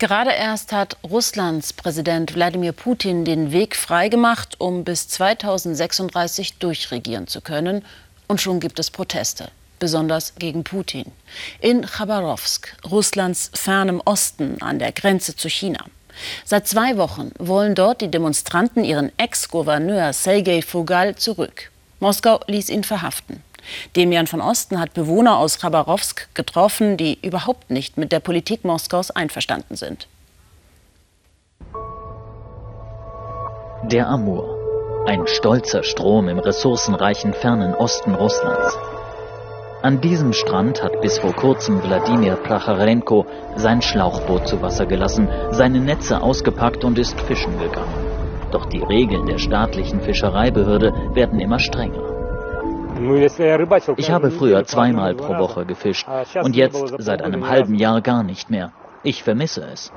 Gerade erst hat Russlands Präsident Wladimir Putin den Weg freigemacht, um bis 2036 durchregieren zu können. Und schon gibt es Proteste, besonders gegen Putin. In Chabarowsk, Russlands fernem Osten an der Grenze zu China. Seit zwei Wochen wollen dort die Demonstranten ihren Ex-Gouverneur Sergei Fugal zurück. Moskau ließ ihn verhaften. Demian von Osten hat Bewohner aus Chabarowsk getroffen, die überhaupt nicht mit der Politik Moskaus einverstanden sind. Der Amur, ein stolzer Strom im ressourcenreichen fernen Osten Russlands. An diesem Strand hat bis vor kurzem Wladimir Pracharenko sein Schlauchboot zu Wasser gelassen, seine Netze ausgepackt und ist fischen gegangen. Doch die Regeln der staatlichen Fischereibehörde werden immer strenger. Ich habe früher zweimal pro Woche gefischt und jetzt seit einem halben Jahr gar nicht mehr. Ich vermisse es.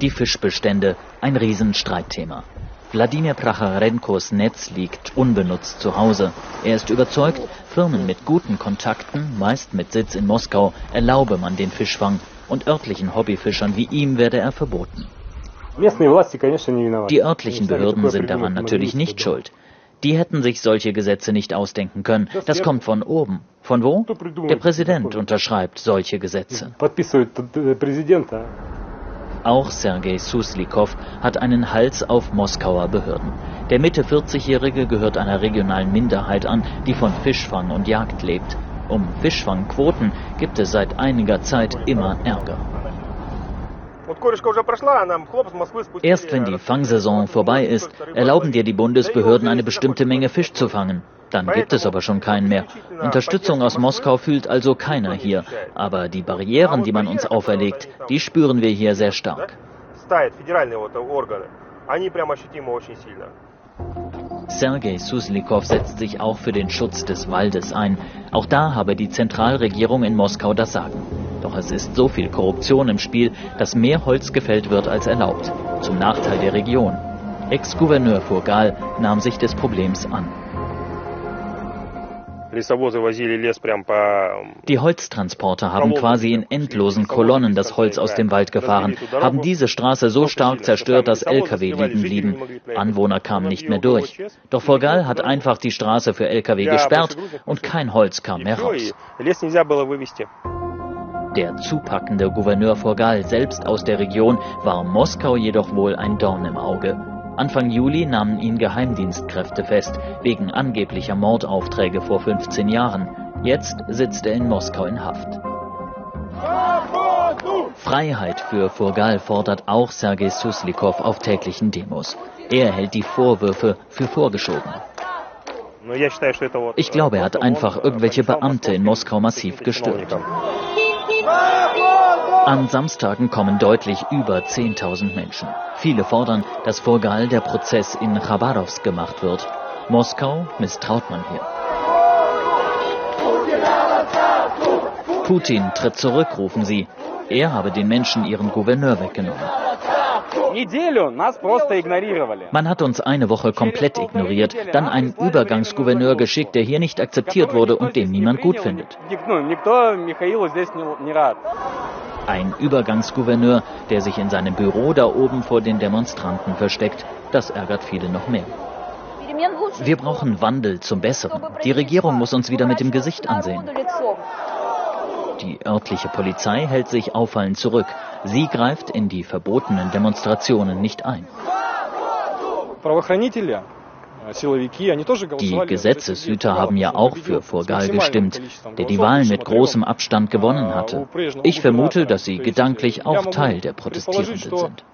Die Fischbestände, ein Riesenstreitthema. Wladimir Pracharenkos Netz liegt unbenutzt zu Hause. Er ist überzeugt, Firmen mit guten Kontakten, meist mit Sitz in Moskau, erlaube man den Fischfang und örtlichen Hobbyfischern wie ihm werde er verboten. Die örtlichen Behörden sind daran natürlich nicht schuld. Die hätten sich solche Gesetze nicht ausdenken können. Das kommt von oben. Von wo? Der Präsident unterschreibt solche Gesetze. Auch Sergei Suslikow hat einen Hals auf Moskauer Behörden. Der Mitte 40-Jährige gehört einer regionalen Minderheit an, die von Fischfang und Jagd lebt. Um Fischfangquoten gibt es seit einiger Zeit immer Ärger. Erst wenn die Fangsaison vorbei ist, erlauben dir die Bundesbehörden eine bestimmte Menge Fisch zu fangen. Dann gibt es aber schon keinen mehr. Unterstützung aus Moskau fühlt also keiner hier. Aber die Barrieren, die man uns auferlegt, die spüren wir hier sehr stark. Sergei Suslikow setzt sich auch für den Schutz des Waldes ein. Auch da habe die Zentralregierung in Moskau das Sagen. Doch es ist so viel Korruption im Spiel, dass mehr Holz gefällt wird als erlaubt, zum Nachteil der Region. Ex-Gouverneur Furgal nahm sich des Problems an. Die Holztransporter haben quasi in endlosen Kolonnen das Holz aus dem Wald gefahren, haben diese Straße so stark zerstört, dass Lkw liegen blieben. Anwohner kamen nicht mehr durch. Doch Forgal hat einfach die Straße für Lkw gesperrt und kein Holz kam mehr raus. Der zupackende Gouverneur Forgal, selbst aus der Region, war Moskau jedoch wohl ein Dorn im Auge. Anfang Juli nahmen ihn Geheimdienstkräfte fest, wegen angeblicher Mordaufträge vor 15 Jahren. Jetzt sitzt er in Moskau in Haft. Freiheit für Forgal fordert auch Sergei Suslikow auf täglichen Demos. Er hält die Vorwürfe für vorgeschoben. Ich glaube, er hat einfach irgendwelche Beamte in Moskau massiv gestört. An Samstagen kommen deutlich über 10.000 Menschen. Viele fordern, dass vor Gall der Prozess in Chabarowsk gemacht wird. Moskau misstraut man hier. Putin tritt zurück, rufen sie. Er habe den Menschen ihren Gouverneur weggenommen. Man hat uns eine Woche komplett ignoriert, dann einen Übergangsgouverneur geschickt, der hier nicht akzeptiert wurde und den niemand gut findet. Ein Übergangsgouverneur, der sich in seinem Büro da oben vor den Demonstranten versteckt, das ärgert viele noch mehr. Wir brauchen Wandel zum Besseren. Die Regierung muss uns wieder mit dem Gesicht ansehen. Die örtliche Polizei hält sich auffallend zurück. Sie greift in die verbotenen Demonstrationen nicht ein. Die Gesetzeshüter haben ja auch für Forgal gestimmt, der die Wahlen mit großem Abstand gewonnen hatte. Ich vermute, dass sie gedanklich auch Teil der Protestierenden sind.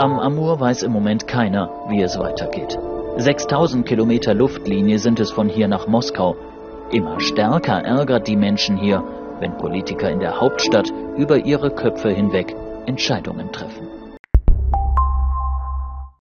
Am Amur weiß im Moment keiner, wie es weitergeht. 6000 Kilometer Luftlinie sind es von hier nach Moskau. Immer stärker ärgert die Menschen hier, wenn Politiker in der Hauptstadt über ihre Köpfe hinweg Entscheidungen treffen.